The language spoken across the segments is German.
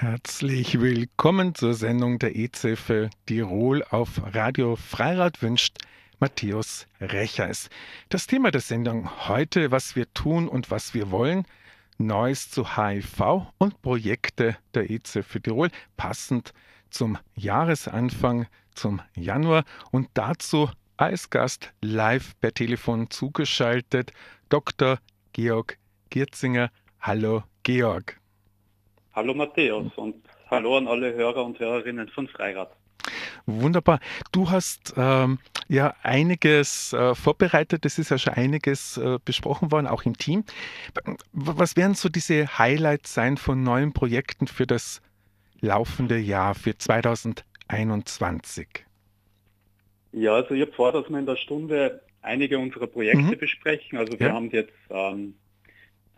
Herzlich willkommen zur Sendung der EZF Tirol auf Radio Freirad wünscht Matthäus Rechers. Das Thema der Sendung heute, was wir tun und was wir wollen, Neues zu HIV und Projekte der EZF Tirol, passend zum Jahresanfang, zum Januar und dazu als Gast live per Telefon zugeschaltet Dr. Georg Gierzinger. Hallo Georg. Hallo Matthäus und hallo an alle Hörer und Hörerinnen von Freirad. Wunderbar. Du hast ähm, ja einiges äh, vorbereitet. Es ist ja schon einiges äh, besprochen worden, auch im Team. Was werden so diese Highlights sein von neuen Projekten für das laufende Jahr, für 2021? Ja, also ich habe vor, dass wir in der Stunde einige unserer Projekte mhm. besprechen. Also wir ja. haben jetzt ähm,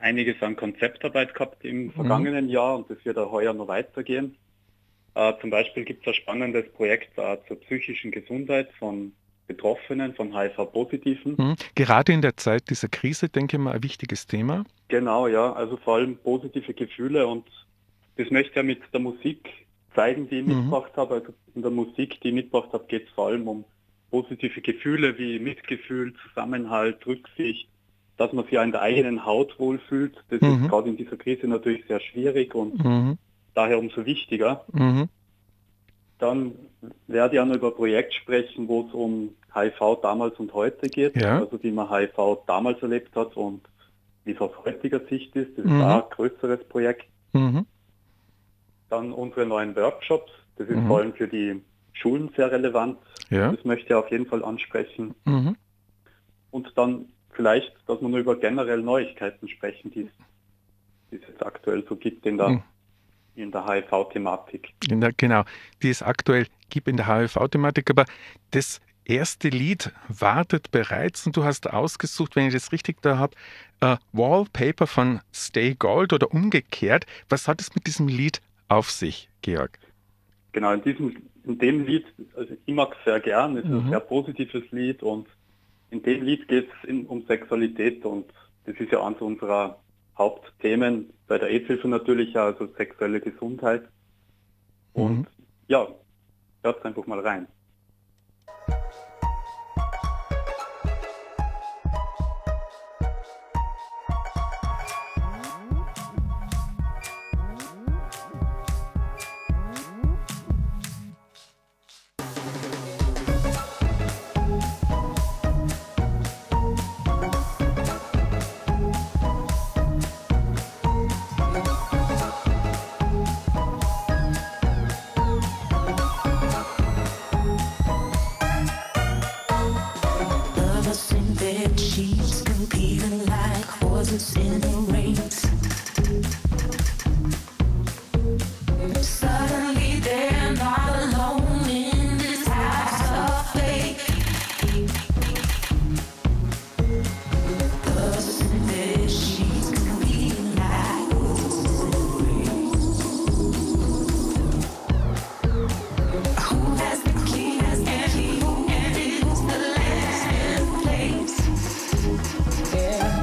einiges an Konzeptarbeit gehabt im mhm. vergangenen mhm. Jahr und das wird auch heuer noch weitergehen. Äh, zum Beispiel gibt es ein spannendes Projekt äh, zur psychischen Gesundheit von Betroffenen, von HIV-Positiven. Mhm. Gerade in der Zeit dieser Krise, denke ich mal, ein wichtiges Thema. Genau, ja, also vor allem positive Gefühle und das möchte ich ja mit der Musik zeigen, die ich mhm. mitgebracht habe. Also in der Musik, die ich mitgebracht habe, geht es vor allem um positive Gefühle wie Mitgefühl, Zusammenhalt, Rücksicht, dass man sich ja in der eigenen Haut wohlfühlt. Das mhm. ist gerade in dieser Krise natürlich sehr schwierig und mhm. daher umso wichtiger. Mhm. Dann werde ich auch noch über ein Projekt sprechen, wo es um HIV damals und heute geht, ja. also wie man HIV damals erlebt hat und wie es aus heutiger Sicht ist. Das ist mhm. auch ein größeres Projekt. Mhm. Dann unsere neuen Workshops, das ist mhm. vor allem für die Schulen sehr relevant. Ja. Das möchte ich auf jeden Fall ansprechen. Und dann vielleicht, dass wir nur über generell Neuigkeiten sprechen, die es jetzt aktuell so gibt in der, hm. in der HIV-Thematik. Genau, die es aktuell gibt in der HIV-Thematik. Aber das erste Lied wartet bereits und du hast ausgesucht, wenn ich das richtig da habe, uh, Wallpaper von Stay Gold oder umgekehrt. Was hat es mit diesem Lied auf sich, Georg? Genau, in diesem in dem Lied, also ich mag es sehr gern, es ist mhm. ein sehr positives Lied und in dem Lied geht es um Sexualität und das ist ja eines unserer Hauptthemen bei der AIDS-Hilfe natürlich, also sexuelle Gesundheit. Und mhm. ja, hört einfach mal rein. yeah.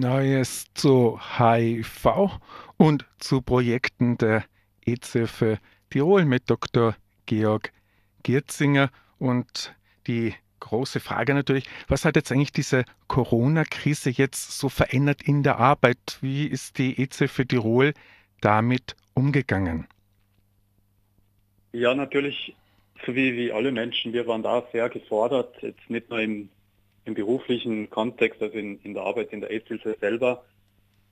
Neues zu HIV und zu Projekten der EZF Tirol mit Dr. Georg Gierzinger. Und die große Frage natürlich, was hat jetzt eigentlich diese Corona-Krise jetzt so verändert in der Arbeit? Wie ist die EZF Tirol damit umgegangen? Ja, natürlich, so wie, wie alle Menschen, wir waren da sehr gefordert, jetzt nicht nur im, im beruflichen Kontext, also in, in der Arbeit in der AIDS-Hilfe selber,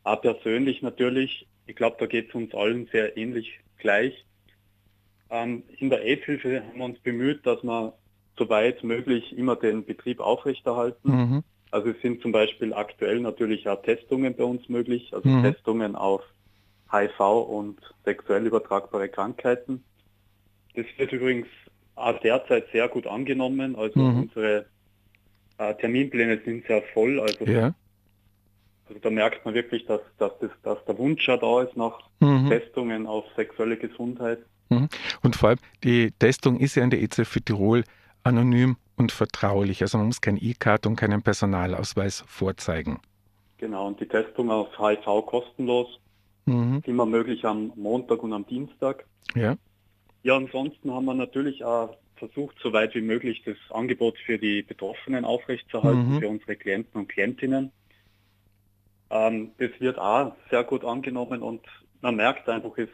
aber persönlich natürlich, ich glaube, da geht es uns allen sehr ähnlich gleich. Ähm, in der AIDS-Hilfe haben wir uns bemüht, dass wir soweit möglich immer den Betrieb aufrechterhalten. Mhm. Also es sind zum Beispiel aktuell natürlich auch Testungen bei uns möglich, also mhm. Testungen auf HIV und sexuell übertragbare Krankheiten. Das wird übrigens auch derzeit sehr gut angenommen. Also mhm. unsere äh, Terminpläne sind sehr voll. Also, ja. also da merkt man wirklich, dass, dass, das, dass der Wunsch ja da ist nach mhm. Testungen auf sexuelle Gesundheit. Mhm. Und vor allem, die Testung ist ja in der EZ für Tirol anonym und vertraulich. Also man muss kein E-Card und keinen Personalausweis vorzeigen. Genau, und die Testung auf HIV kostenlos. Mhm. Immer möglich am Montag und am Dienstag. Ja. Ja, ansonsten haben wir natürlich auch versucht, so weit wie möglich das Angebot für die Betroffenen aufrechtzuerhalten, mhm. für unsere Klienten und Klientinnen. Ähm, das wird auch sehr gut angenommen und man merkt einfach, ist,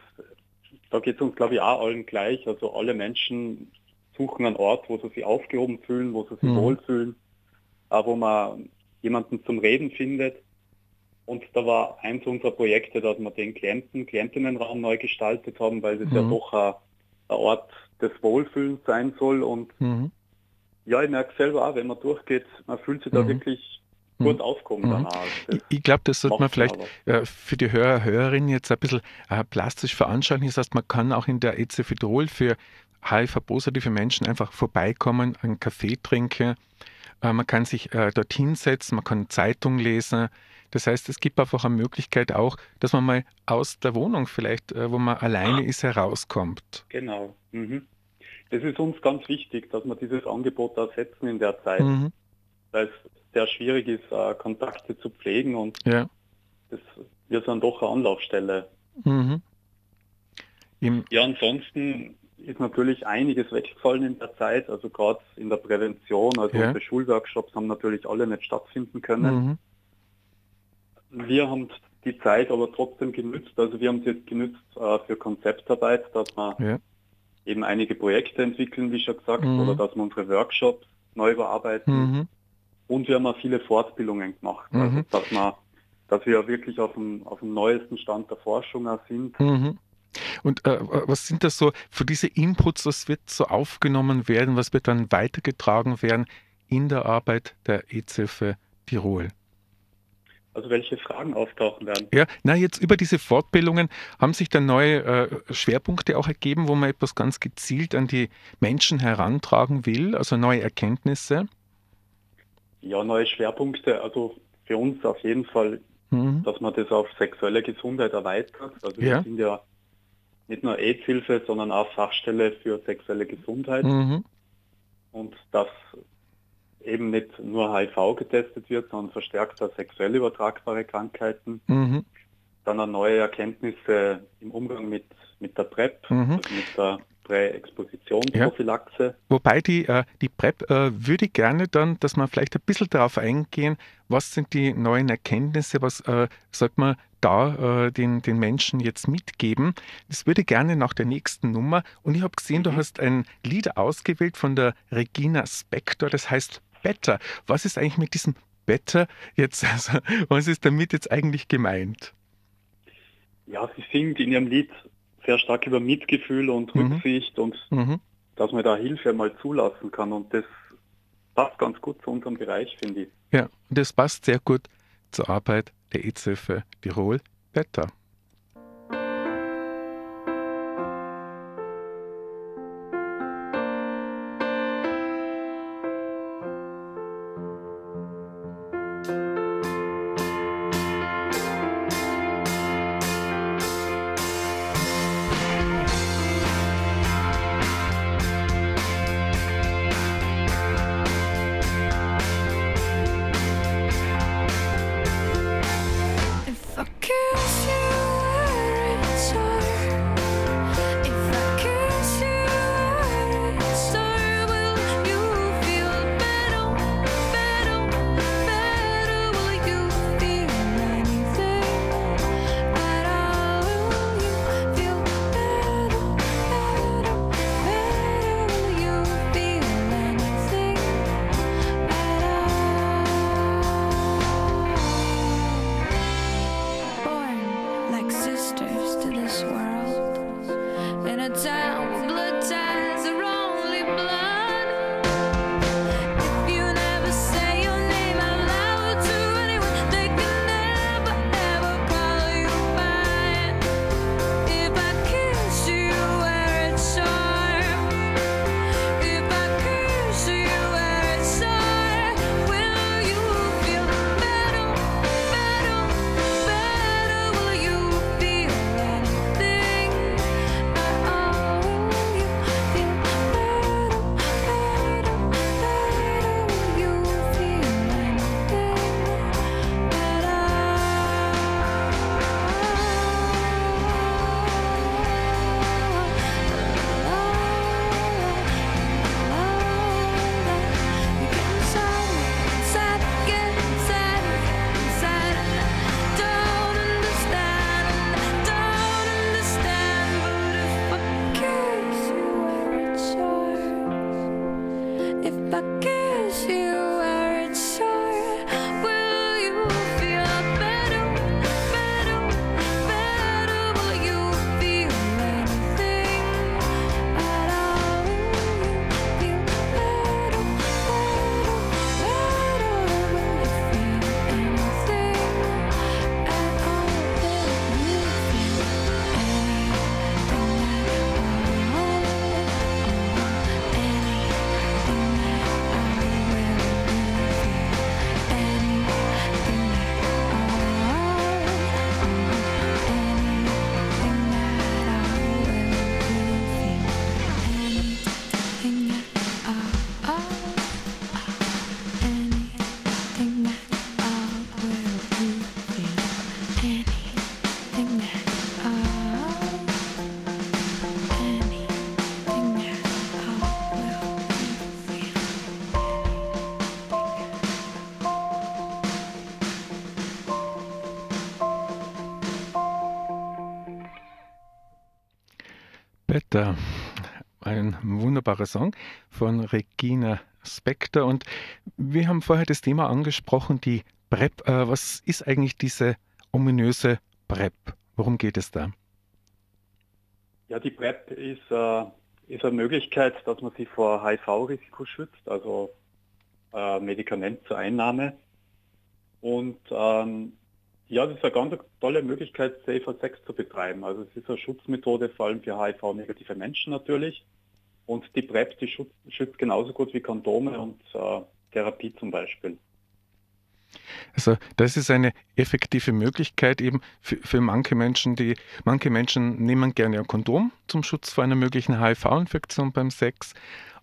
da geht es uns, glaube ich, auch allen gleich. Also alle Menschen suchen einen Ort, wo sie sich aufgehoben fühlen, wo sie sich mhm. wohlfühlen, äh, wo man jemanden zum Reden findet. Und da war eins unserer Projekte, dass wir den Klienten, Klientinnenraum neu gestaltet haben, weil das mhm. ja doch ein, ein, Ort des Wohlfühlens sein soll. Und mhm. ja, ich merke selber auch, wenn man durchgeht, man fühlt sich da mhm. wirklich gut mhm. aufkommen danach. Ich, ich glaube, das sollte man vielleicht äh, für die Hörer, Hörerinnen jetzt ein bisschen äh, plastisch veranschaulichen. Das heißt, man kann auch in der EZ Fidrol für HIV-positive Menschen einfach vorbeikommen, einen Kaffee trinken, äh, man kann sich äh, dorthin setzen, man kann Zeitung lesen. Das heißt, es gibt einfach eine Möglichkeit auch, dass man mal aus der Wohnung vielleicht, äh, wo man alleine ist, herauskommt. Genau. Mhm. Das ist uns ganz wichtig, dass wir dieses Angebot da setzen in der Zeit, mhm. weil es sehr schwierig ist, äh, Kontakte zu pflegen und ja. das, wir sind doch eine Anlaufstelle. Mhm. ja, ansonsten ist natürlich einiges weggefallen in der Zeit, also gerade in der Prävention, also ja. unsere Schulworkshops haben natürlich alle nicht stattfinden können. Mhm. Wir haben die Zeit aber trotzdem genützt, also wir haben es jetzt genützt äh, für Konzeptarbeit, dass wir ja. eben einige Projekte entwickeln, wie schon gesagt, mhm. oder dass wir unsere Workshops neu überarbeiten. Mhm. Und wir haben auch viele Fortbildungen gemacht, also mhm. dass, wir, dass wir wirklich auf dem, auf dem neuesten Stand der Forschung sind. Mhm. Und äh, was sind das so für diese Inputs, was wird so aufgenommen werden, was wird dann weitergetragen werden in der Arbeit der EZF Tirol? Also welche Fragen auftauchen werden? Ja, na jetzt über diese Fortbildungen haben sich dann neue äh, Schwerpunkte auch ergeben, wo man etwas ganz gezielt an die Menschen herantragen will, also neue Erkenntnisse? Ja, neue Schwerpunkte, also für uns auf jeden Fall, mhm. dass man das auf sexuelle Gesundheit erweitert. Also ja. wir sind ja nicht nur AIDS-Hilfe, sondern auch Fachstelle für sexuelle Gesundheit. Mhm. Und dass eben nicht nur HIV getestet wird, sondern verstärkt auch sexuell übertragbare Krankheiten. Mhm. Dann auch neue Erkenntnisse im Umgang mit, mit der PrEP, mhm. also mit der Präexpositionsprophylaxe. Ja. Wobei die, äh, die PrEP äh, würde ich gerne dann, dass man vielleicht ein bisschen darauf eingehen, was sind die neuen Erkenntnisse, was äh, sollte man da äh, den, den Menschen jetzt mitgeben. Das würde gerne nach der nächsten Nummer. Und ich habe gesehen, mhm. du hast ein Lied ausgewählt von der Regina Spector, das heißt Better. Was ist eigentlich mit diesem Better jetzt, also, was ist damit jetzt eigentlich gemeint? Ja, sie singt in ihrem Lied sehr stark über Mitgefühl und mhm. Rücksicht und mhm. dass man da Hilfe mal zulassen kann. Und das passt ganz gut zu unserem Bereich, finde ich. Ja, und das passt sehr gut zur Arbeit der EZ Tirol. Better. Wetter. Ein wunderbarer Song von Regina Spektor. Und wir haben vorher das Thema angesprochen, die PrEP. Äh, was ist eigentlich diese ominöse PrEP? Worum geht es da? Ja, die PrEP ist, äh, ist eine Möglichkeit, dass man sich vor HIV-Risiko schützt, also äh, Medikament zur Einnahme. Und ähm, ja, das ist eine ganz tolle Möglichkeit, Safer Sex zu betreiben. Also es ist eine Schutzmethode, vor allem für HIV-negative Menschen natürlich. Und die PrEP, die schützt, schützt genauso gut wie Kondome und äh, Therapie zum Beispiel. Also das ist eine effektive Möglichkeit eben für, für, manche Menschen, die manche Menschen nehmen gerne ein Kondom zum Schutz vor einer möglichen HIV-Infektion beim Sex,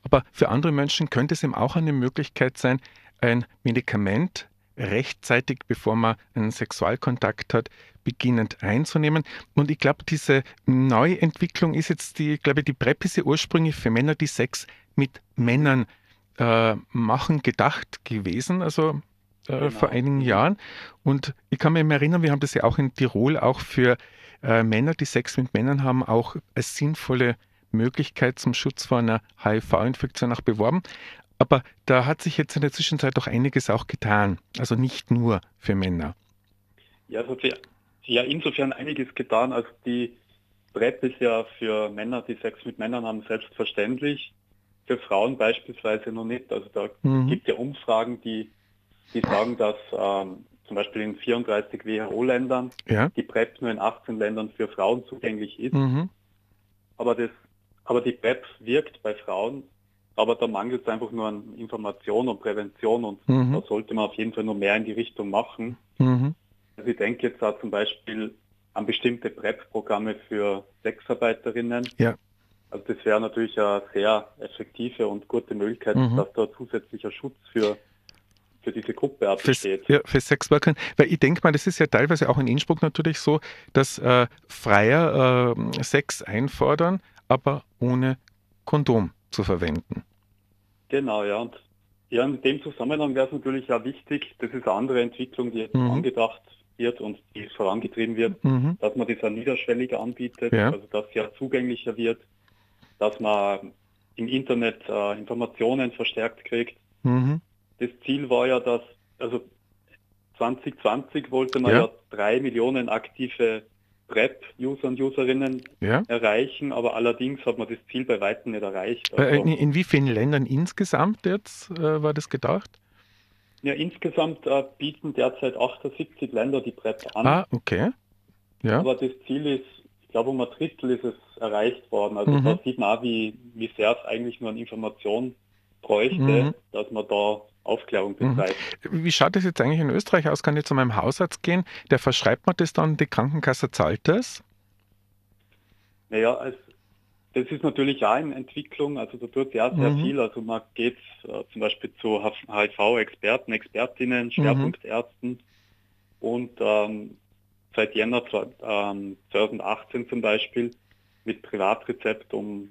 aber für andere Menschen könnte es eben auch eine Möglichkeit sein, ein Medikament rechtzeitig, bevor man einen Sexualkontakt hat, beginnend einzunehmen. Und ich glaube, diese Neuentwicklung ist jetzt die, ich glaube, die PrEP ist ja ursprünglich für Männer, die Sex mit Männern äh, machen, gedacht gewesen. Also äh, genau. vor einigen Jahren. Und ich kann mich erinnern, wir haben das ja auch in Tirol auch für äh, Männer, die Sex mit Männern haben, auch als sinnvolle Möglichkeit zum Schutz vor einer HIV-Infektion auch beworben. Aber da hat sich jetzt in der Zwischenzeit doch einiges auch getan. Also nicht nur für Männer. Ja, es hat sich ja insofern einiges getan. Also die PrEP ist ja für Männer, die Sex mit Männern haben, selbstverständlich. Für Frauen beispielsweise noch nicht. Also da mhm. gibt es ja Umfragen, die, die sagen, dass ähm, zum Beispiel in 34 WHO-Ländern ja. die PrEP nur in 18 Ländern für Frauen zugänglich ist. Mhm. Aber, das, aber die PrEP wirkt bei Frauen aber da mangelt es einfach nur an Information und Prävention und mhm. da sollte man auf jeden Fall nur mehr in die Richtung machen. Mhm. Also ich denke jetzt auch zum Beispiel an bestimmte PrEP-Programme für Sexarbeiterinnen. Ja. Also das wäre natürlich eine sehr effektive und gute Möglichkeit, mhm. dass da zusätzlicher Schutz für für diese Gruppe absteht. Für, ja, für Sexworker. Weil ich denke mal, das ist ja teilweise auch in Innsbruck natürlich so, dass äh, Freier äh, Sex einfordern, aber ohne Kondom zu verwenden. Genau, ja. Und ja, in dem Zusammenhang wäre es natürlich auch wichtig, das ist eine andere Entwicklung, die jetzt mhm. angedacht wird und die vorangetrieben wird, mhm. dass man das auch niederschwelliger anbietet, ja. also dass ja zugänglicher wird, dass man im Internet äh, Informationen verstärkt kriegt. Mhm. Das Ziel war ja, dass, also 2020 wollte man ja, ja drei Millionen aktive PrEP-User und Userinnen ja. erreichen, aber allerdings hat man das Ziel bei weitem nicht erreicht. Äh, also, in, in, wie vielen Ländern insgesamt jetzt äh, war das gedacht? Ja, insgesamt äh, bieten derzeit 78 Länder die PrEP an. Ah, okay. Ja. Aber das Ziel ist, ich glaube um ein Drittel ist es erreicht worden. Also mhm. da sieht man auch, wie, wie sehr es eigentlich nur an Information bräuchte, mhm. dass man da Aufklärung mhm. betreibt. Wie schaut das jetzt eigentlich in Österreich aus? Kann ich zu meinem Hausarzt gehen? Der verschreibt mir das dann, die Krankenkasse zahlt das? Naja, also das ist natürlich auch in Entwicklung, also da tut ja sehr mhm. viel. Also man geht äh, zum Beispiel zu HIV-Experten, Expertinnen, mhm. Schwerpunktärzten mhm. und ähm, seit Jänner 2018 ähm, zum Beispiel mit Privatrezept um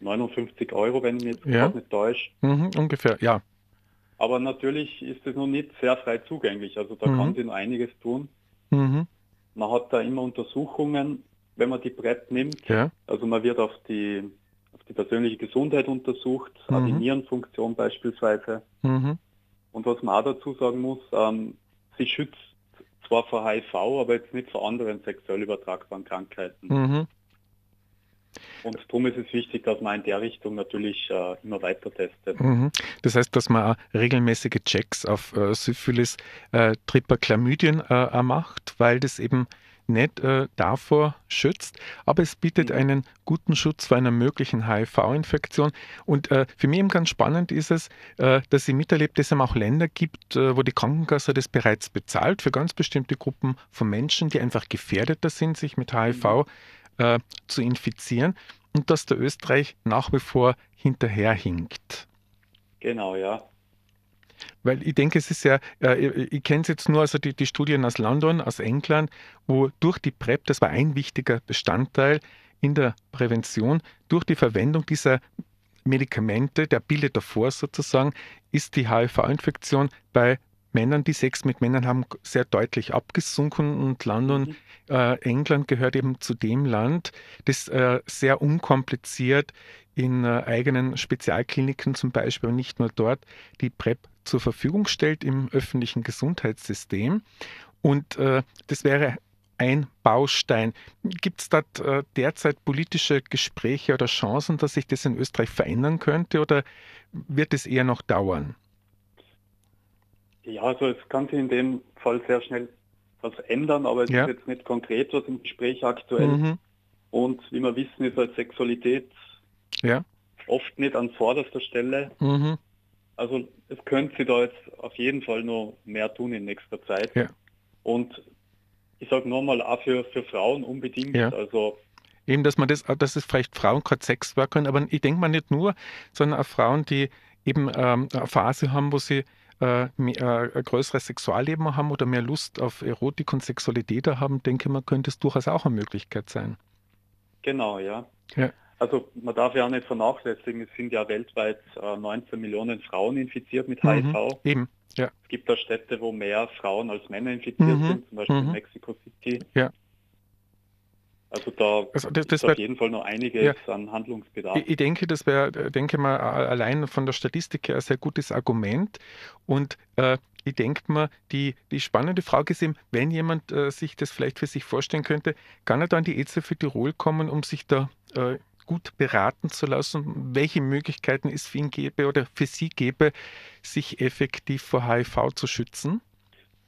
59 Euro, wenn ich mich jetzt ja. nicht täusche. Mhm, ungefähr, ja. Aber natürlich ist es noch nicht sehr frei zugänglich. Also da mhm. kann sich noch einiges tun. Mhm. Man hat da immer Untersuchungen, wenn man die PrEP nimmt. Ja. Also man wird auf die, auf die persönliche Gesundheit untersucht, mhm. die Nierenfunktion beispielsweise. Mhm. Und was man auch dazu sagen muss, ähm, sie schützt zwar vor HIV, aber jetzt nicht vor anderen sexuell übertragbaren Krankheiten. Und darum ist es wichtig, dass man in der Richtung natürlich äh, immer weiter testet. Mhm. Das heißt, dass man auch regelmäßige Checks auf äh, Syphilis, äh, Chlamydien äh, macht, weil das eben nicht äh, davor schützt, aber es bietet mhm. einen guten Schutz vor einer möglichen HIV-Infektion. Und äh, für mich eben ganz spannend ist es, äh, dass ich miterlebt, dass es auch Länder gibt, äh, wo die Krankenkasse das bereits bezahlt für ganz bestimmte Gruppen von Menschen, die einfach gefährdeter sind, sich mit HIV mhm äh, zu infizieren und dass der Österreich nach wie vor hinterherhinkt. Genau, ja. Weil ich denke, es ist ja, äh, ich, ich kenne es jetzt nur, also die, die Studien aus London, aus England, wo durch die PrEP, das war ein wichtiger Bestandteil in der Prävention, durch die Verwendung dieser Medikamente, der Pille davor sozusagen, ist die HIV-Infektion bei Männern, die Sex mit Männern haben, sehr deutlich abgesunken und London, mhm. äh, England gehört eben zu dem Land, das äh, sehr unkompliziert in äh, eigenen Spezialkliniken zum Beispiel, aber nicht nur dort, die PrEP zur Verfügung stellt im öffentlichen Gesundheitssystem. Und äh, das wäre ein Baustein. Gibt es dort äh, derzeit politische Gespräche oder Chancen, dass sich das in Österreich verändern könnte oder wird es eher noch dauern? Ja, also es kann sich in dem Fall sehr schnell was ändern, aber es ja. ist jetzt nicht konkret was im Gespräch aktuell. Mhm. Und wie wir wissen, ist halt Sexualität ja. oft nicht an vorderster Stelle. Mhm. Also es könnte sich da jetzt auf jeden Fall noch mehr tun in nächster Zeit. Ja. Und ich sage nochmal, auch für, für Frauen unbedingt. Also Eben, dass man das, dass es vielleicht Frauen gerade Sex können, aber ich denke mal nicht nur, sondern auch Frauen, die eben ähm, eine Phase haben, wo sie äh, mehr, äh, ein größeres Sexualleben haben oder mehr Lust auf Erotik und Sexualität haben, denke man, könnte es durchaus auch eine Möglichkeit sein. Genau, ja. ja. Also man darf ja auch nicht vernachlässigen, es sind ja weltweit äh, 19 Millionen Frauen infiziert mit HIV. Mhm, eben, ja. Es gibt da Städte, wo mehr Frauen als Männer infiziert mhm, sind, zum Beispiel mhm. in Mexico City. Ja. Also da also das, das ist auf jeden Fall noch einiges ja, an Handlungsbedarf. Ich, ich denke, das wäre, denke mal, allein von der Statistik her ein sehr gutes Argument. Und äh, ich denke mal, die, die spannende Frage ist eben, wenn jemand äh, sich das vielleicht für sich vorstellen könnte, kann er dann die EZ für Tirol kommen, um sich da äh, gut beraten zu lassen, welche Möglichkeiten es für ihn gäbe oder für sie gäbe, sich effektiv vor HIV zu schützen?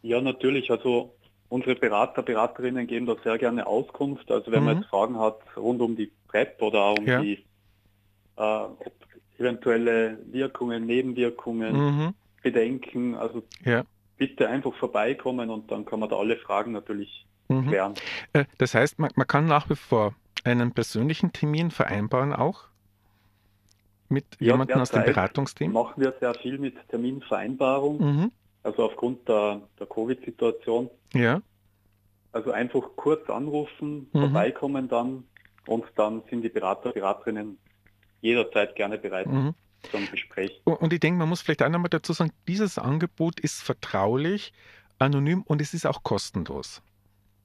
Ja, natürlich. Also Unsere Berater, Beraterinnen geben da sehr gerne Auskunft. Also wenn mhm. man jetzt Fragen hat rund um die PrEP oder um ja. die äh, eventuelle Wirkungen, Nebenwirkungen, mhm. Bedenken, also ja. bitte einfach vorbeikommen und dann kann man da alle Fragen natürlich mhm. klären. Äh, das heißt, man, man kann nach wie vor einen persönlichen Termin vereinbaren auch? mit ja, jemandem aus dem Beratungsteam? Machen wir sehr viel mit Terminvereinbarung. Mhm. Also aufgrund der, der Covid-Situation. Ja. Also einfach kurz anrufen, mhm. vorbeikommen dann und dann sind die Berater, Beraterinnen jederzeit gerne bereit mhm. zum Gespräch. Und ich denke, man muss vielleicht auch nochmal dazu sagen, dieses Angebot ist vertraulich, anonym und es ist auch kostenlos.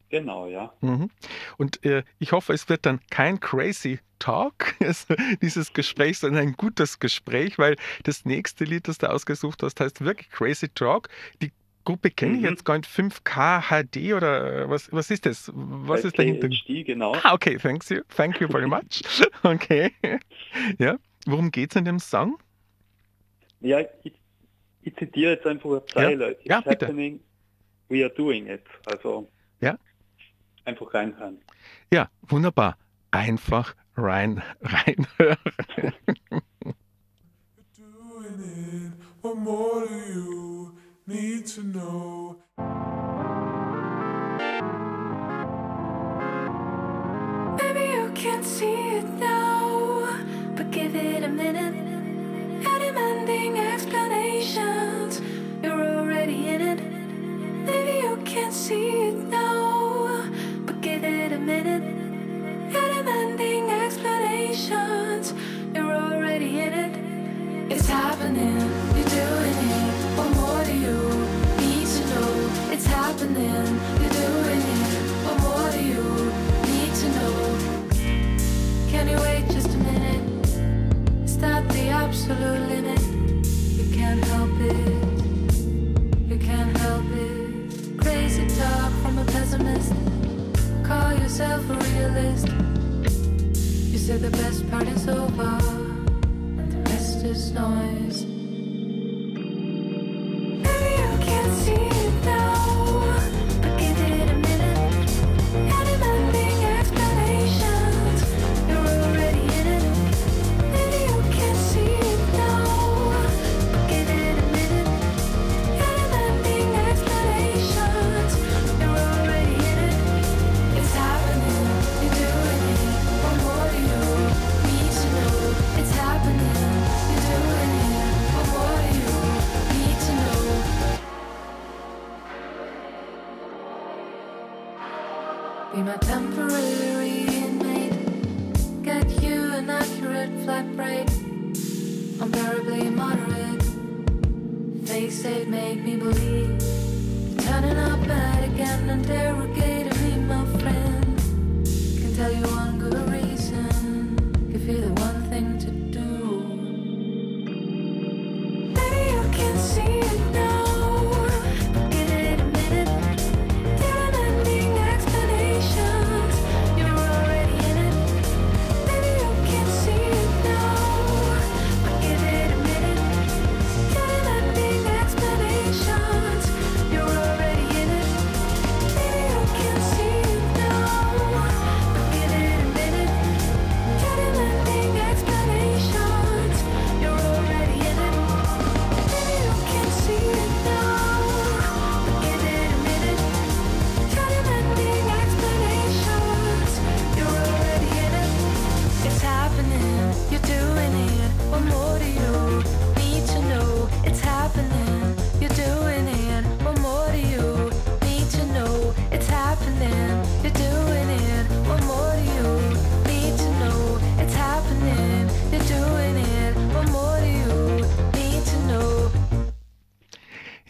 Genau, ja. Mhm. Und äh, ich hoffe, es wird dann kein crazy Talk, also dieses Gespräch, sondern ein gutes Gespräch, weil das nächste Lied, das du ausgesucht hast, heißt wirklich Crazy Talk. Die Gruppe kenne ich mhm. jetzt gar nicht. 5K HD oder äh, was, was ist das? Was ist dahinter? HD, genau. Ah, okay, thanks you. Thank you very much. okay. Ja, worum geht es in dem Song? Ja, ich, ich zitiere jetzt einfach eine Zeile. Ja, ja bitte. we are doing it. Also. Einfach reinhören. Ja, wunderbar. Einfach rein, reinhören. Maybe you can't see it now, but give it a minute. No demanding explanations, you're already in it. Maybe you can't see it now, You're doing it. What more do you need to know? It's happening, you're doing it. What more do you need to know? Can you wait just a minute? Is that the absolute limit? You can't help it. You can't help it. Crazy talk from a pessimist. Call yourself a realist. You said the best part is over, fastest noise.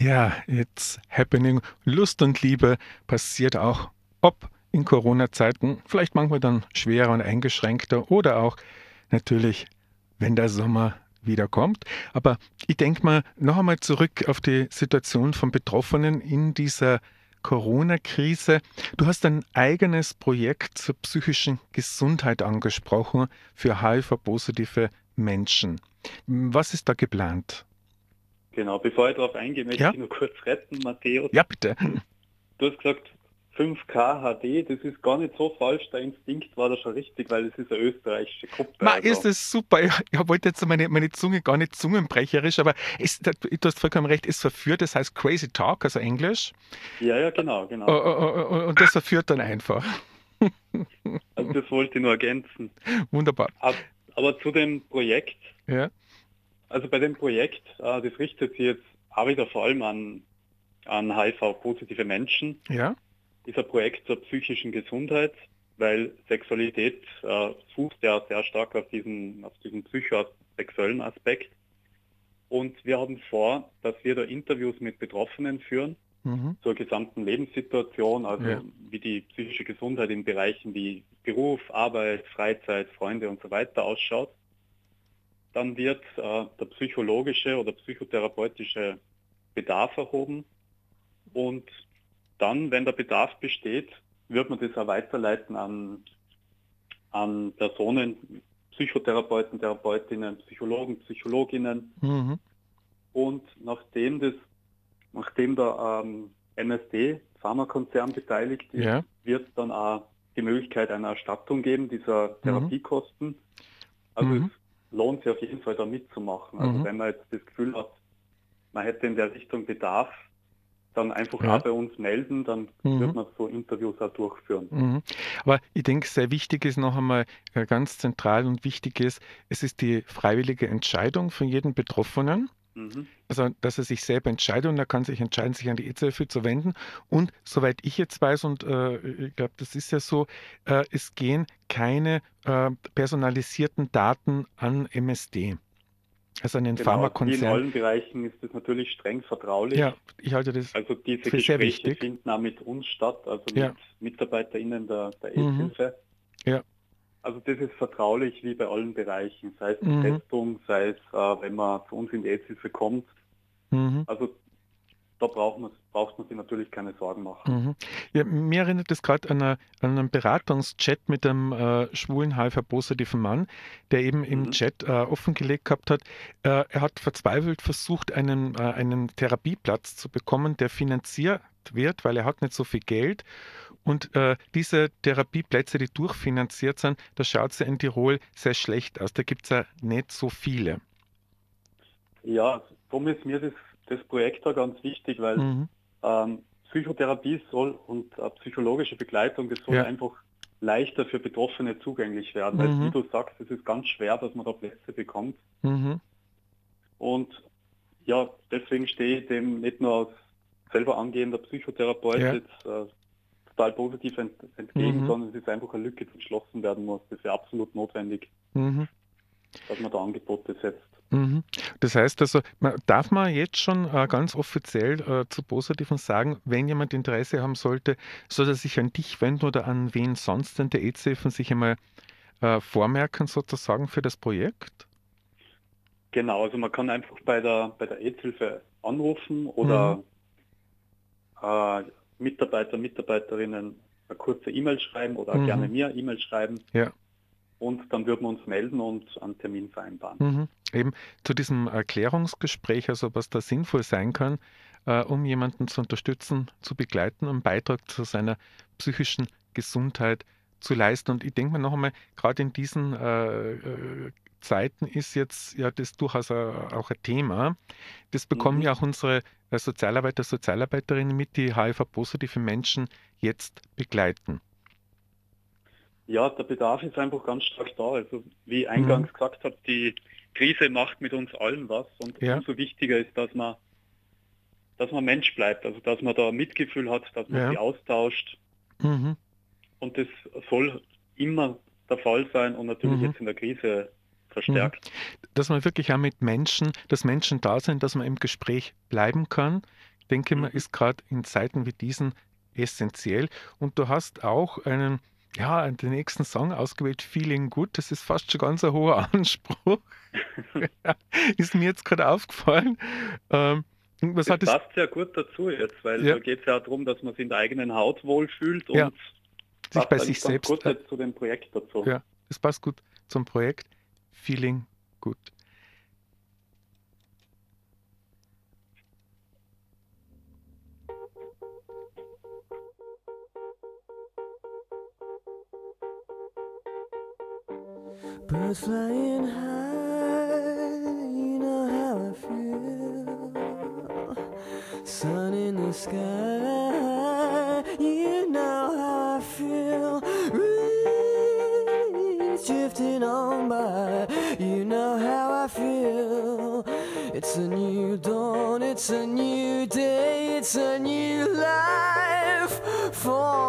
Ja, it's happening. Lust und Liebe passiert auch, ob in Corona-Zeiten, vielleicht manchmal dann schwerer und eingeschränkter oder auch natürlich, wenn der Sommer wieder kommt. Aber ich denke mal noch einmal zurück auf die Situation von Betroffenen in dieser Corona-Krise. Du hast ein eigenes Projekt zur psychischen Gesundheit angesprochen für HIV-positive Menschen. Was ist da geplant? Genau, bevor ich darauf eingehe, möchte Ja. ich nur kurz retten, Matthäus. Ja, bitte. Du hast gesagt 5K HD, das ist gar nicht so falsch, der Instinkt war da schon richtig, weil es ist eine österreichische Gruppe. Ma, also- ist es super. Ich, ich wollte jetzt meine, meine Zunge gar nicht zungenbrecherisch, aber es, du hast vollkommen recht, es verführt, das heißt Crazy Talk, also Englisch. Ja, ja, genau, genau. Oh, oh, oh, Und das verführt dann einfach. Also das wollte ich nur ergänzen. Wunderbar. Ab- Aber zu dem Projekt, Ja, also bei dem Projekt, äh, das richtet sich jetzt auch wieder vor allem an, an HIV-positive Menschen, ja, ist ein Projekt zur psychischen Gesundheit, weil Sexualität äh, fußt ja sehr stark auf diesen, auf diesen psychosexuellen Aspekt. Und wir haben vor, dass wir da Interviews mit Betroffenen führen mhm. zur gesamten Lebenssituation, also Ja. wie die psychische Gesundheit in Bereichen wie Beruf, Arbeit, Freizeit, Freunde und so weiter ausschaut. Dann wird äh, der psychologische oder psychotherapeutische Bedarf erhoben und dann, wenn der Bedarf besteht, wird man das auch weiterleiten an, an Personen, Psychotherapeuten, Therapeutinnen, Psychologen, Psychologinnen, Mhm. und nachdem das, nachdem der ähm, MSD, Pharmakonzern beteiligt ist, ja, wird es dann auch die Möglichkeit einer Erstattung geben dieser Therapiekosten. Also Mhm. Lohnt sich auf jeden Fall da mitzumachen. Also Mhm. wenn man jetzt das Gefühl hat, man hätte in der Richtung Bedarf, dann einfach Ja. auch bei uns melden, dann Mhm. wird man so Interviews auch durchführen. Mhm. Aber ich denke, sehr wichtig ist noch einmal, äh, ganz zentral und wichtig ist, es ist die freiwillige Entscheidung von jedem Betroffenen. Mhm. Also, dass er sich selber entscheidet und er kann sich entscheiden, sich an die EZ-Hilfe zu wenden. Und soweit ich jetzt weiß, und äh, ich glaube, das ist ja so, äh, es gehen keine äh, personalisierten Daten an MSD, also an den Genau, in Pharmakonzern. allen Bereichen ist das natürlich streng vertraulich. Ja, ich halte das. Also diese Für sehr Gespräche wichtig. finden auch mit uns statt, also Ja. mit MitarbeiterInnen der, der Mhm. AIDS-Hilfe. Ja. Also das ist vertraulich wie bei allen Bereichen, sei es die Mhm. Testung, sei es, äh, wenn man zu uns in die AIDS-Hilfe kommt. Mhm. Also da braucht man, braucht man sich natürlich keine Sorgen machen. Mhm. Ja, mir erinnert es gerade an, eine- an einen Beratungschat mit einem äh, schwulen HIV-positiven Mann, der eben im Mhm. Chat äh, offengelegt gehabt hat, äh, er hat verzweifelt versucht, einen, äh, einen Therapieplatz zu bekommen, der finanziert wird, weil er hat nicht so viel Geld. Und äh, diese Therapieplätze, die durchfinanziert sind, da schaut es ja in Tirol sehr schlecht aus. Da gibt es ja nicht so viele. Ja, darum ist mir das, das Projekt da ganz wichtig, weil Mhm. ähm, Psychotherapie soll und äh, psychologische Begleitung, das soll Ja. einfach leichter für Betroffene zugänglich werden. Weil Mhm. wie du sagst, es ist ganz schwer, dass man da Plätze bekommt. Mhm. Und ja, deswegen stehe ich dem nicht nur als selber angehender Psychotherapeut Ja. jetzt äh, total positiv ent entgegen, Mhm. sondern es ist einfach eine Lücke, die geschlossen werden muss. Das ist ja absolut notwendig, Mhm. dass man da Angebote setzt. Mhm. Das heißt also, man, darf man jetzt schon äh, ganz offiziell äh, zu Positiven sagen, wenn jemand Interesse haben sollte, soll er sich an dich wenden oder an wen sonst in der EZ sich einmal äh, vormerken sozusagen für das Projekt? Genau, also man kann einfach bei der bei der AIDS-Hilfe anrufen oder Mhm. Äh, Mitarbeiter, Mitarbeiterinnen eine kurze E-Mail schreiben oder Mhm. gerne mir E-Mail schreiben Ja. und dann würden wir uns melden und einen Termin vereinbaren. Mhm. Eben zu diesem Erklärungsgespräch, also was da sinnvoll sein kann, äh, um jemanden zu unterstützen, zu begleiten, einen Beitrag zu seiner psychischen Gesundheit zu leisten. Und ich denke mir noch einmal, gerade in diesen äh, äh, Zeiten ist jetzt ja das durchaus auch ein Thema. Das bekommen Mhm. ja auch unsere äh, Sozialarbeiter, Sozialarbeiterinnen mit, die HIV-positive Menschen jetzt begleiten. Ja, der Bedarf ist einfach ganz stark da. Also wie Mhm. eingangs gesagt habe, die Krise macht mit uns allen was und Ja. umso wichtiger ist, dass man dass man Mensch bleibt, also dass man da Mitgefühl hat, dass man Ja. sich austauscht Mhm. und das soll immer der Fall sein und natürlich Mhm. jetzt in der Krise verstärkt. dass man wirklich auch mit Menschen, dass Menschen da sind, dass man im Gespräch bleiben kann, denke ich, Mhm. mal, ist gerade in Zeiten wie diesen essentiell. Und du hast auch einen, ja, den nächsten Song ausgewählt, Feeling Good. Das ist fast schon ganz ein hoher Anspruch. ist mir jetzt gerade aufgefallen. Ähm, was Das es? passt sehr gut dazu jetzt, weil Ja. da geht es ja darum, dass man sich in der eigenen Haut wohlfühlt und Ja. Sich bei sich selbst. gut Äh, zu dem Projekt dazu. ja, das passt gut zum Projekt. Feeling Good. Birds flying high, you know how I feel. Sun in the sky, you know how I feel. Breeze drifting on by, It's a new dawn, it's a new day, it's a new life for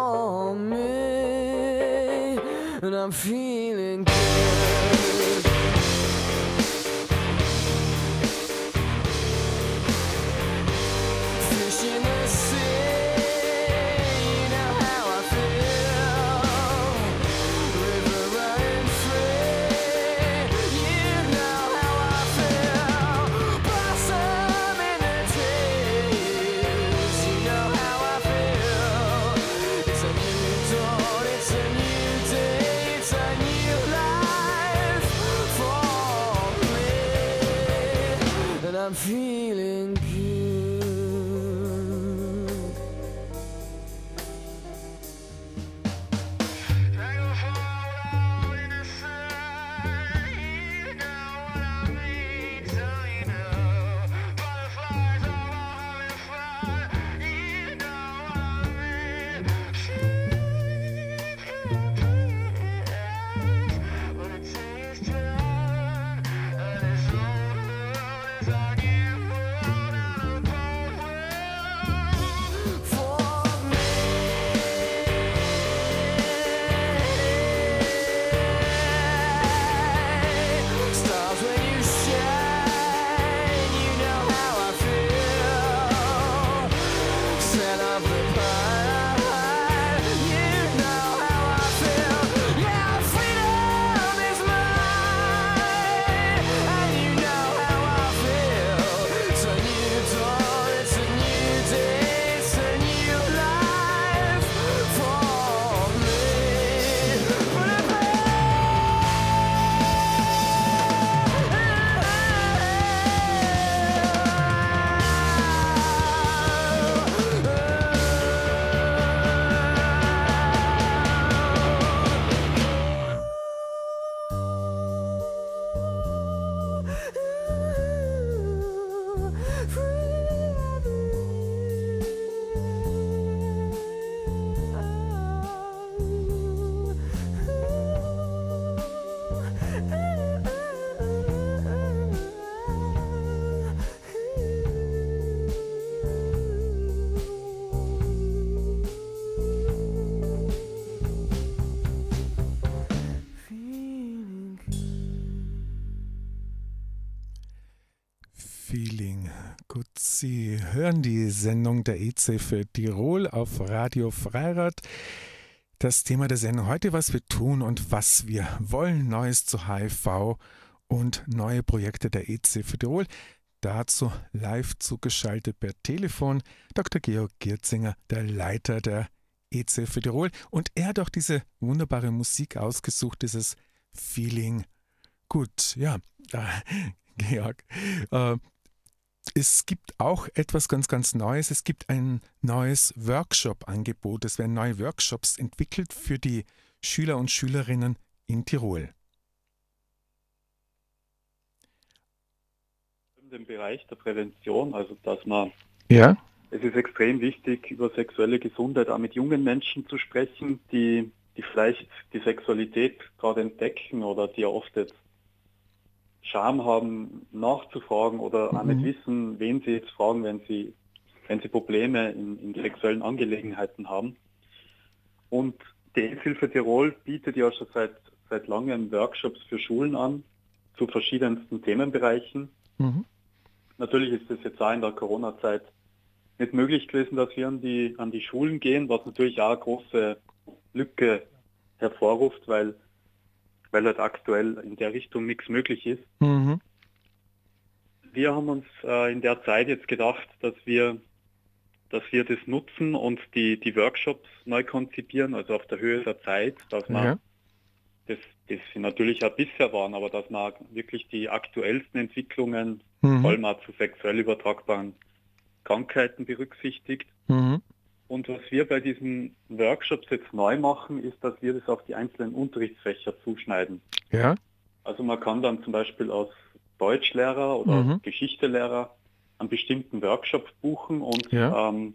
hören die Sendung der EC für Tirol auf Radio Freirad. Das Thema der Sendung heute, was wir tun und was wir wollen, Neues zu HIV und neue Projekte der EC für Tirol. Dazu live zugeschaltet per Telefon Dr. Georg Gierzinger, der Leiter der EC für Tirol. Und er hat auch diese wunderbare Musik ausgesucht, dieses Feeling. Gut, ja, Georg, äh, es gibt auch etwas ganz, ganz Neues. Es gibt ein neues Workshop-Angebot. Es werden neue Workshops entwickelt für die Schüler und Schülerinnen in Tirol. Dem Bereich der Prävention, also dass man, Ja? es ist extrem wichtig, über sexuelle Gesundheit auch mit jungen Menschen zu sprechen, die, die vielleicht die Sexualität gerade entdecken oder die ja oft jetzt Scham haben, nachzufragen oder auch Mhm. nicht wissen, wen sie jetzt fragen, wenn sie, wenn sie Probleme in, in sexuellen Angelegenheiten haben. Und die AIDS-Hilfe Tirol bietet ja schon seit, seit langem Workshops für Schulen an zu verschiedensten Themenbereichen. Mhm. Natürlich ist es jetzt auch in der Corona-Zeit nicht möglich gewesen, dass wir an die, an die Schulen gehen, was natürlich auch eine große Lücke hervorruft, weil, weil halt aktuell in der Richtung nichts möglich ist. Mhm. Wir haben uns äh, in der Zeit jetzt gedacht, dass wir, dass wir das nutzen und die, die Workshops neu konzipieren, also auf der Höhe der Zeit, dass man Ja. das, das natürlich auch bisher waren, aber dass man wirklich die aktuellsten Entwicklungen vor Mhm. allem auch zu sexuell übertragbaren Krankheiten berücksichtigt. Mhm. Und was wir bei diesen Workshops jetzt neu machen, ist, dass wir das auf die einzelnen Unterrichtsfächer zuschneiden. Ja. Also man kann dann zum Beispiel als Deutschlehrer oder Mhm. Geschichtelehrer einen bestimmten Workshop buchen und Ja. ähm,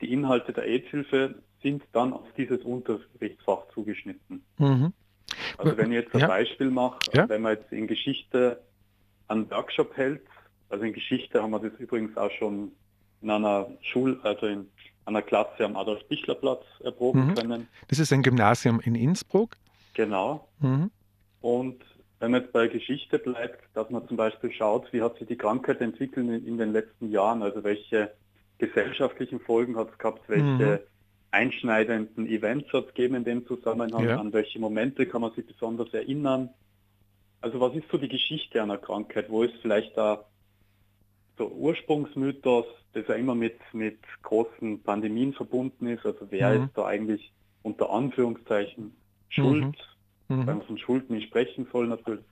die Inhalte der AIDS-Hilfe sind dann auf dieses Unterrichtsfach zugeschnitten. Mhm. Also wenn ich jetzt ein Ja. Beispiel mache, Ja. wenn man jetzt in Geschichte einen Workshop hält, also in Geschichte haben wir das übrigens auch schon in einer Schul, also in einer Klasse am Adolf-Bichler-Platz erproben Mhm. können. Das ist ein Gymnasium in Innsbruck. Genau. Mhm. Und wenn man jetzt bei Geschichte bleibt, dass man zum Beispiel schaut, wie hat sich die Krankheit entwickelt in, in den letzten Jahren, also welche gesellschaftlichen Folgen hat es gehabt, welche Mhm. einschneidenden Events hat es gegeben in dem Zusammenhang, Ja. an welche Momente kann man sich besonders erinnern. Also was ist so die Geschichte einer Krankheit? Wo ist vielleicht da so Ursprungsmythos, das ja immer mit, mit großen Pandemien verbunden ist? Also wer Mhm. ist da eigentlich unter Anführungszeichen schuld? weil Mhm. man von Schuld nicht sprechen soll natürlich.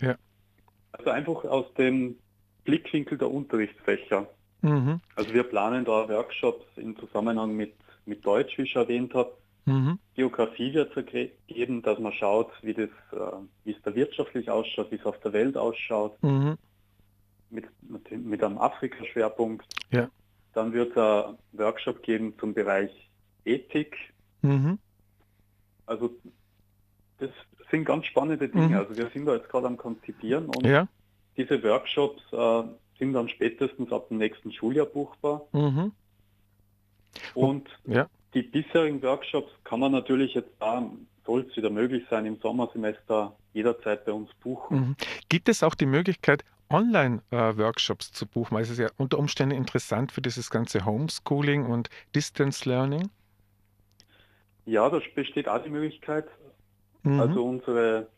Ja. Also einfach aus dem Blickwinkel der Unterrichtsfächer. Mhm. Also wir planen da Workshops im Zusammenhang mit, mit Deutsch, wie ich schon erwähnt habe. Mhm. Geografie wird es geben, dass man schaut, wie das, äh, wie es da wirtschaftlich ausschaut, wie es auf der Welt ausschaut, Mhm. Mit, mit, einem Afrika-Schwerpunkt. Ja. Dann wird es einen Workshop geben zum Bereich Ethik. Mhm. Also das sind ganz spannende Dinge. Mhm. Also wir sind da jetzt gerade am Konzipieren und Ja. Diese Workshops äh, sind dann spätestens ab dem nächsten Schuljahr buchbar. Mhm. Und Ja. die bisherigen Workshops kann man natürlich jetzt da, soll es wieder möglich sein, im Sommersemester jederzeit bei uns buchen. Mhm. Gibt es auch die Möglichkeit, Online-Workshops zu buchen? Weil es ist ja unter Umständen interessant für dieses ganze Homeschooling und Distance Learning. Ja, da besteht auch die Möglichkeit. Mhm. Also unsere,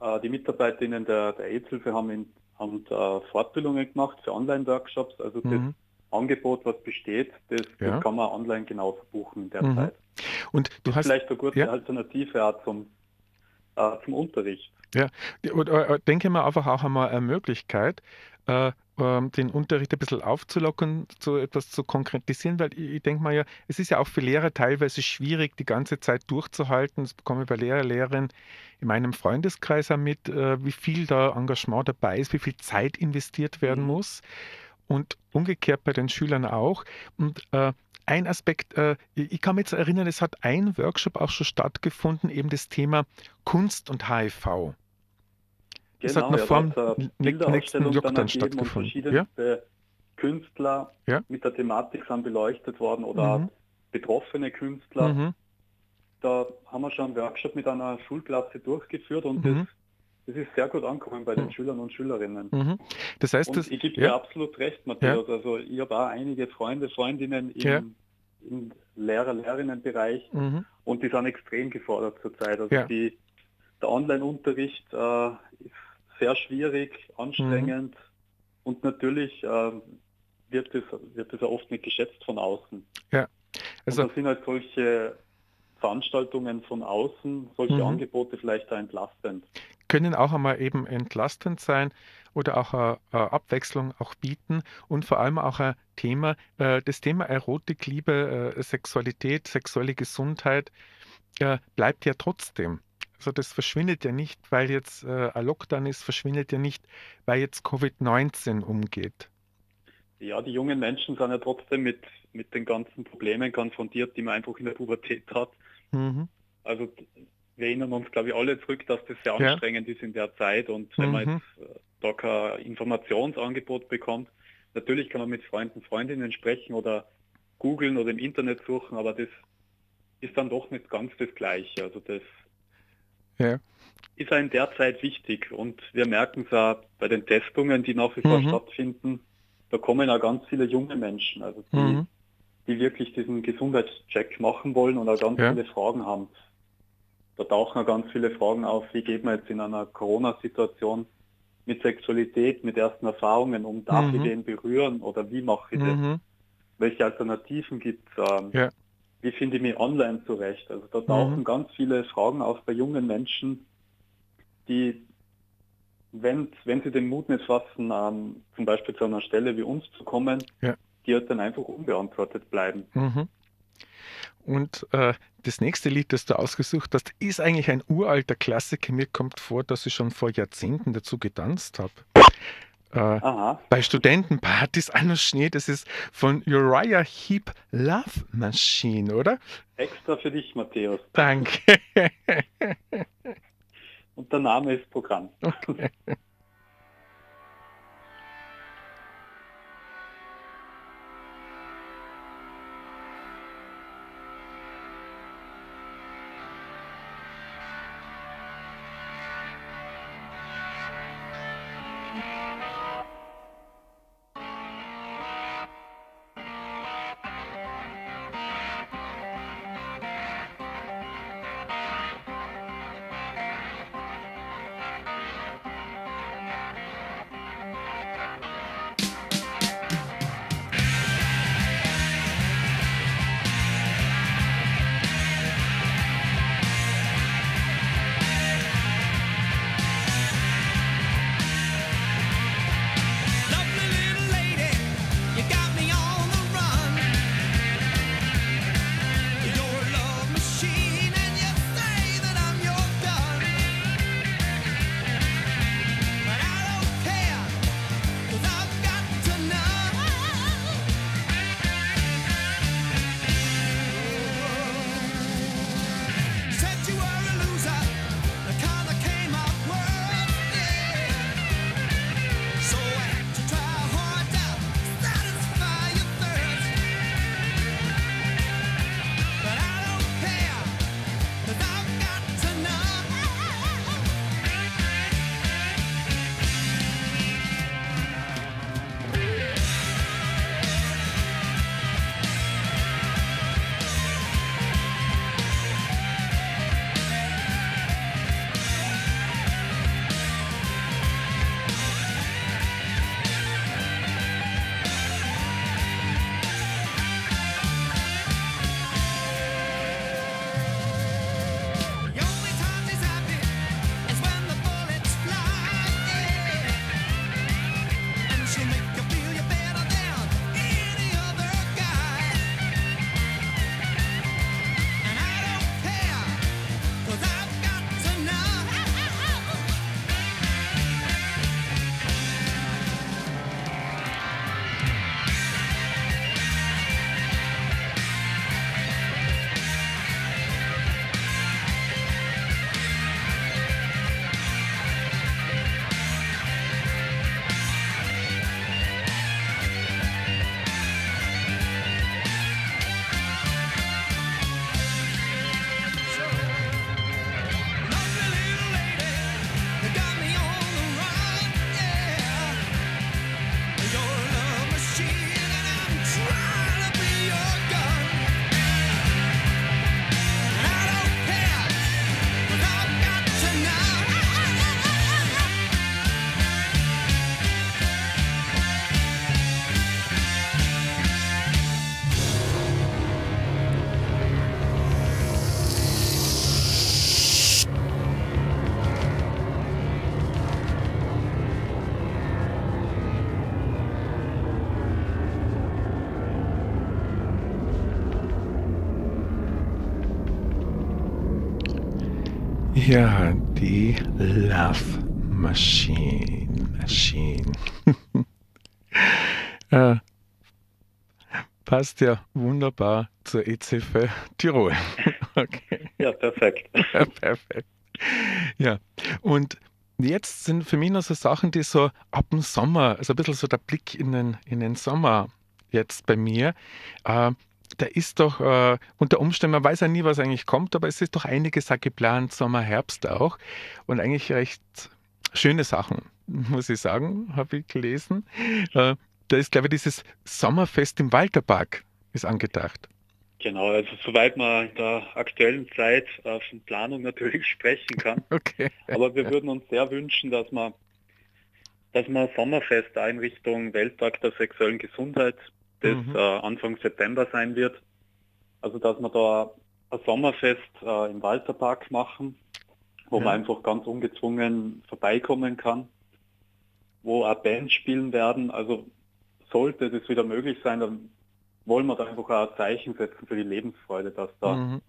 äh, die Mitarbeiterinnen der, der AIDS-Hilfe haben, in, haben da Fortbildungen gemacht für Online-Workshops. Also das Mhm. Angebot, was besteht, das, Ja. das kann man online genauso buchen in der Mhm. Zeit. Und du hast Vielleicht eine gute ja. Alternative auch zum, äh, zum Unterricht. Oder, äh, denke mal einfach auch einmal eine Möglichkeit, äh, ähm, den Unterricht ein bisschen aufzulockern, so etwas zu konkretisieren, weil ich, ich denke mal ja, es ist ja auch für Lehrer teilweise schwierig, die ganze Zeit durchzuhalten. Das bekomme ich bei Lehrer, Lehrerinnen in meinem Freundeskreis auch mit, äh, wie viel da Engagement dabei ist, wie viel Zeit investiert werden Mhm. muss. Und umgekehrt bei den Schülern auch. Und äh, ein Aspekt, äh, ich kann mich jetzt erinnern, es hat ein Workshop auch schon stattgefunden, eben das Thema Kunst und HIV. Das hat Genau, noch ja, eine nä- nächsten dann Lockdown stattgefunden. verschiedenste Künstler Ja. mit der Thematik sind beleuchtet worden oder Mhm. betroffene Künstler. Mhm. Da haben wir schon einen Workshop mit einer Schulklasse durchgeführt und Mhm. das das ist sehr gut angekommen bei den Hm. Schülern und Schülerinnen. Mhm. Das heißt, Und das, ich gebe ja, dir absolut recht, Matthäus. Also ich habe auch einige Freunde, Freundinnen im, Ja. im Lehrer-, Lehrerinnenbereich mhm. und die sind extrem gefordert zurzeit. Also Ja. die, der Online-Unterricht äh, ist sehr schwierig, anstrengend Mhm. und natürlich äh, wird es wird ja oft nicht geschätzt von außen. also und da sind halt solche Veranstaltungen von außen, solche Mhm. Angebote vielleicht auch entlastend. Können auch einmal eben entlastend sein oder auch eine, eine Abwechslung auch bieten und vor allem auch ein Thema, äh, das Thema Erotik, Liebe, äh, Sexualität, sexuelle Gesundheit äh, bleibt ja trotzdem. Also das verschwindet ja nicht, weil jetzt ein Lockdown ist, verschwindet ja nicht, weil jetzt Covid-19 umgeht. Ja, die jungen Menschen sind ja trotzdem mit, mit den ganzen Problemen konfrontiert, die man einfach in der Pubertät hat. Mhm. Also wir erinnern uns, glaube ich, alle zurück, dass das sehr Ja. anstrengend ist in der Zeit und wenn man Mhm. jetzt äh, da kein Informationsangebot bekommt, natürlich kann man mit Freunden, Freundinnen sprechen oder googeln oder im Internet suchen, aber das ist dann doch nicht ganz das Gleiche. Also das Ja. ist auch in der Zeit wichtig und wir merken es auch bei den Testungen, die nach wie vor Mhm. stattfinden, da kommen auch ganz viele junge Menschen, also die, Mhm. die wirklich diesen Gesundheitscheck machen wollen und auch ganz Ja. viele Fragen haben. Da tauchen auch ganz viele Fragen auf, wie geht man jetzt in einer Corona-Situation mit Sexualität, mit ersten Erfahrungen um, darf Mhm. ich den berühren oder wie mache ich das? Mhm. Welche Alternativen gibt es? Ähm, Ja. Wie finde ich mich online zurecht? Also da tauchen Mhm. ganz viele Fragen auf bei jungen Menschen, die, wenn, wenn sie den Mut nicht fassen, ähm, zum Beispiel zu einer Stelle wie uns zu kommen, Ja. die halt dann einfach unbeantwortet bleiben. Mhm. Und äh, das nächste Lied, das du ausgesucht hast, ist eigentlich ein uralter Klassiker. Mir kommt vor, dass ich schon vor Jahrzehnten dazu getanzt habe. Äh, bei Studentenpartys Anno Schnee, das ist von Uriah Heep Love Machine, oder? extra für dich, Matthäus. Danke. Und der Name ist Programm. Thank Ja, die Love Machine. Machine. äh, passt ja wunderbar zur EZF Tirol. okay. Ja, perfekt. Ja, perfekt. Ja, und jetzt sind für mich noch so Sachen, die so ab dem Sommer, also ein bisschen so der Blick in den, in den Sommer jetzt bei mir. Äh, da ist doch äh, unter Umständen, man weiß ja nie, was eigentlich kommt, aber es ist doch einiges geplant, Sommer, Herbst auch. Und eigentlich recht schöne Sachen, muss ich sagen, habe ich gelesen. Äh, da ist, glaube ich, dieses Sommerfest im Walterpark ist angedacht. Genau, also soweit man in der aktuellen Zeit äh, von Planung natürlich sprechen kann. Okay. Aber wir würden uns sehr wünschen, dass man, dass man Sommerfest in Richtung Welttag der sexuellen Gesundheit, das Mhm. äh, Anfang September sein wird. Also dass wir da ein Sommerfest äh, im Walterpark machen, wo Ja. man einfach ganz ungezwungen vorbeikommen kann, wo auch Bands spielen werden. Also sollte das wieder möglich sein, dann wollen wir da einfach auch ein Zeichen setzen für die Lebensfreude, dass da Mhm.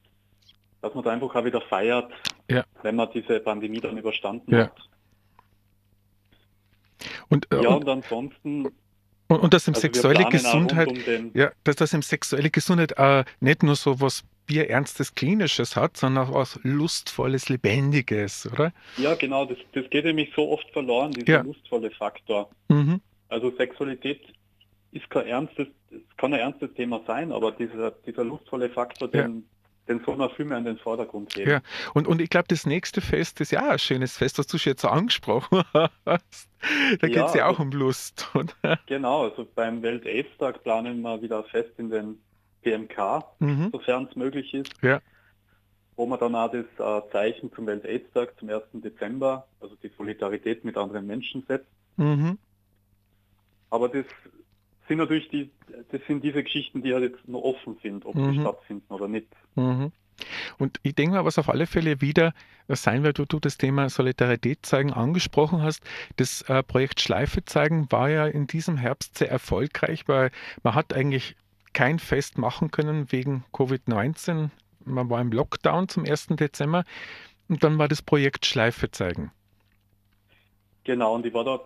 dass man da einfach auch wieder feiert, Ja. wenn man diese Pandemie dann überstanden Ja. hat. Und, äh, Ja, und, und ansonsten, und, und das im also sexuelle Gesundheit, um ja, dass das im sexuelle Gesundheit äh, nicht nur so was Bierernstes, Klinisches hat, sondern auch was Lustvolles, Lebendiges, oder? ja genau, das, das geht nämlich so oft verloren, dieser Ja. lustvolle Faktor. Mhm. Also Sexualität ist kein ernstes, es kann ein ernstes Thema sein, aber dieser, dieser lustvolle Faktor, Ja. den, den soll man viel mehr in den Vordergrund heben. Ja. Und, und ich glaube, das nächste Fest ist ja auch ein schönes Fest, was du schon jetzt so angesprochen hast. Da geht es ja Ja, auch also- um Lust. Oder? Genau, also beim Welt-AIDS-Tag planen wir wieder ein Fest in den PMK, Mhm. sofern es möglich ist. Ja. Wo man dann auch das äh, Zeichen zum Welt-AIDS-Tag zum 1. Dezember, also die Solidarität mit anderen Menschen setzt. Mhm. Aber das sind natürlich die, das sind diese Geschichten, die halt jetzt noch offen sind, ob Mhm. die stattfinden oder nicht. Mhm. Und ich denke mal, was auf alle Fälle wieder sein wird, wo du das Thema Solidarität zeigen angesprochen hast. Das äh, Projekt Schleife zeigen war ja in diesem Herbst sehr erfolgreich, weil man hat eigentlich kein Fest machen können wegen Covid-19. Man war im Lockdown zum 1. Dezember und dann war das Projekt Schleife zeigen. Genau, und ich war da,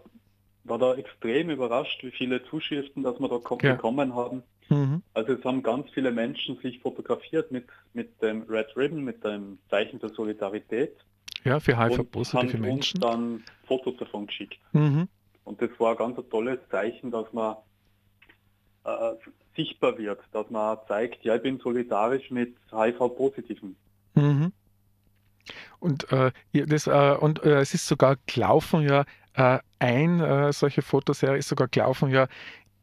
war da extrem überrascht, wie viele Zuschriften, dass wir da Ja. bekommen haben. Mhm. Also es haben ganz viele Menschen sich fotografiert mit, mit dem Red Ribbon, mit dem Zeichen der Solidarität Ja, für und HIV-positive haben uns Menschen. dann Fotos davon geschickt. Mhm. Und das war ganz ein tolles Zeichen, dass man äh, sichtbar wird, dass man zeigt, ja, ich bin solidarisch mit HIV-Positiven. Mhm. Und, äh, das, äh, und äh, es ist sogar gelaufen, ja, äh, ein äh, solche Fotoserie ist sogar gelaufen, ja,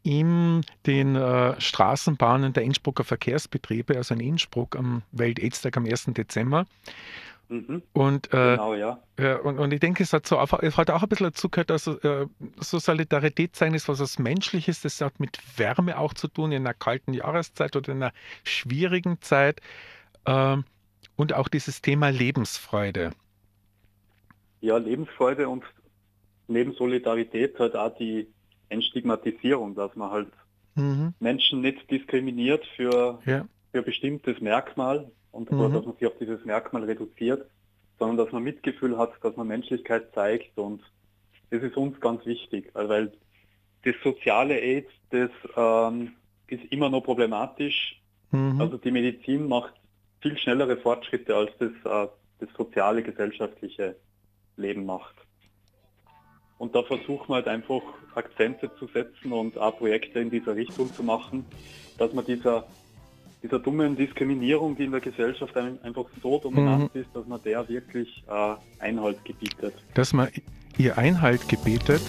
in den äh, Straßenbahnen der Innsbrucker Verkehrsbetriebe, also in Innsbruck am Welt-Aids-Tag am 1. Dezember. Mhm, Und, äh, genau, ja. ja, und, und ich denke, es hat, so, einfach- es hat auch ein bisschen dazu gehört, dass äh, so Solidarität sein ist, was was Menschliches, das hat mit Wärme auch zu tun in einer kalten Jahreszeit oder in einer schwierigen Zeit. Ähm, und auch dieses Thema Lebensfreude. Ja, Lebensfreude und neben Solidarität halt auch die Entstigmatisierung, dass man halt Mhm. Menschen nicht diskriminiert für, Ja. für bestimmtes Merkmal und Mhm. dass man sich auf dieses Merkmal reduziert, sondern dass man Mitgefühl hat, dass man Menschlichkeit zeigt und das ist uns ganz wichtig, weil das soziale AIDS, das ähm, ist immer noch problematisch. Mhm. Also die Medizin macht viel schnellere Fortschritte, als das, äh, das soziale, gesellschaftliche Leben macht. Und da versuchen wir halt einfach Akzente zu setzen und auch Projekte in dieser Richtung zu machen, dass man dieser, dieser dummen Diskriminierung, die in der Gesellschaft ein, einfach so dominant ist, dass man der wirklich äh, Einhalt gebietet. Dass man ihr Einhalt gebietet.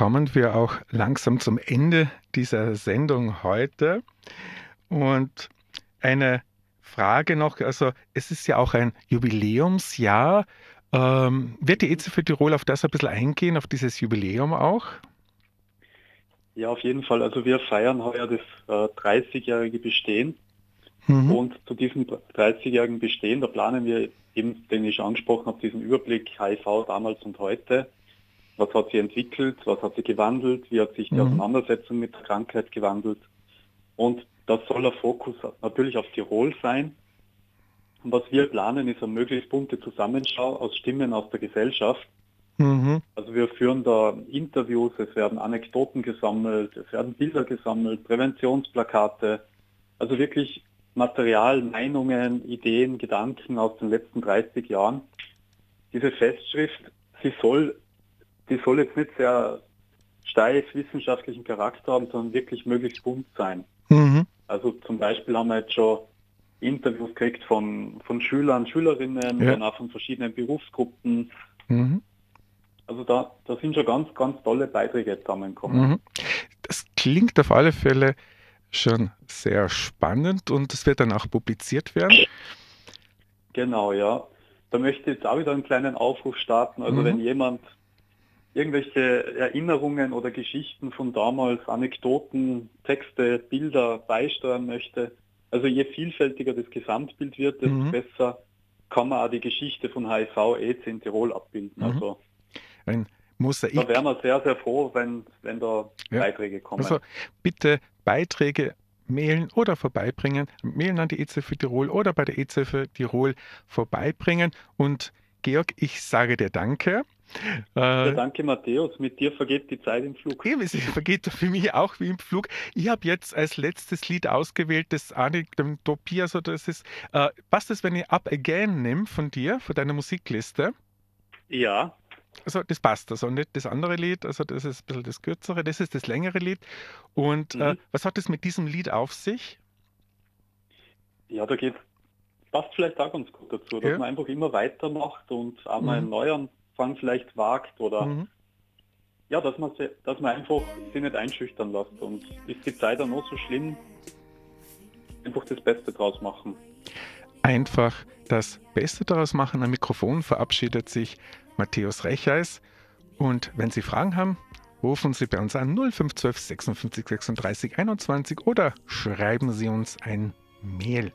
Kommen wir auch langsam zum Ende dieser Sendung heute. Und eine Frage noch, also es ist ja auch ein Jubiläumsjahr. Ähm, wird die EZF Tirol auf das ein bisschen eingehen, auf dieses Jubiläum auch? Ja, auf jeden Fall. Also wir feiern heuer das äh, 30-jährige Bestehen. Mhm. Und zu diesem 30-jährigen Bestehen, da planen wir eben, den ich angesprochen habe, diesen Überblick HIV damals und heute. Was hat sich entwickelt, was hat sich gewandelt, wie hat sich die Mhm. Auseinandersetzung mit der Krankheit gewandelt. Und das soll der Fokus natürlich auf Tirol sein. Und was wir planen, ist eine möglichst bunte Zusammenschau aus Stimmen aus der Gesellschaft. Mhm. Also wir führen da Interviews, es werden Anekdoten gesammelt, es werden Bilder gesammelt, Präventionsplakate, also wirklich Material, Meinungen, Ideen, Gedanken aus den letzten 30 Jahren. Diese Festschrift, sie soll, die soll jetzt nicht sehr steif wissenschaftlichen Charakter haben, sondern wirklich möglichst bunt sein. Mhm. Also zum Beispiel haben wir jetzt schon Interviews gekriegt von, von Schülern, Schülerinnen, Ja. dann auch von verschiedenen Berufsgruppen, Mhm. also da, da sind schon ganz, ganz tolle Beiträge zusammengekommen. Mhm. Das klingt auf alle Fälle schon sehr spannend und es wird dann auch publiziert werden. Genau, ja. Da möchte ich jetzt auch wieder einen kleinen Aufruf starten. Also Mhm. wenn jemand irgendwelche Erinnerungen oder Geschichten von damals, Anekdoten, Texte, Bilder beisteuern möchte, also je vielfältiger das Gesamtbild wird, desto Mhm. besser kann man auch die Geschichte von HIV, AIDS in Tirol abbilden. Mhm. Also Ein Mosaik. da wären wir sehr, sehr froh, wenn, wenn da Ja. Beiträge kommen. Also bitte Beiträge mailen oder vorbeibringen. Mailen an die EZF Tirol oder bei der EZF Tirol vorbeibringen. Und Georg, ich sage dir Danke. Ja, Äh, danke Matthäus, mit dir vergeht die Zeit im Flug. eben, es vergeht für mich auch wie im Flug. Ich habe jetzt als letztes Lied ausgewählt, das Anik, dem oder das ist, äh, passt es, wenn ich Up Again nehme von dir, von deiner Musikliste? Ja, Also das passt, also nicht das andere Lied, also das ist ein bisschen das kürzere, das ist das längere Lied. Und äh, Mhm. was hat es mit diesem Lied auf sich? Ja, da geht, passt vielleicht auch ganz gut dazu, dass Ja. man einfach immer weitermacht und auch mal einen Neuanfang vielleicht wagt oder Mhm. ja, dass man, dass man einfach sich nicht einschüchtern lässt und ist die Zeit dann noch so schlimm, einfach das Beste draus machen. Einfach das Beste daraus machen. Am Mikrofon verabschiedet sich Matthäus Recheis. Und wenn Sie Fragen haben, rufen Sie bei uns an 0512 56 36 21 oder schreiben Sie uns ein Mail.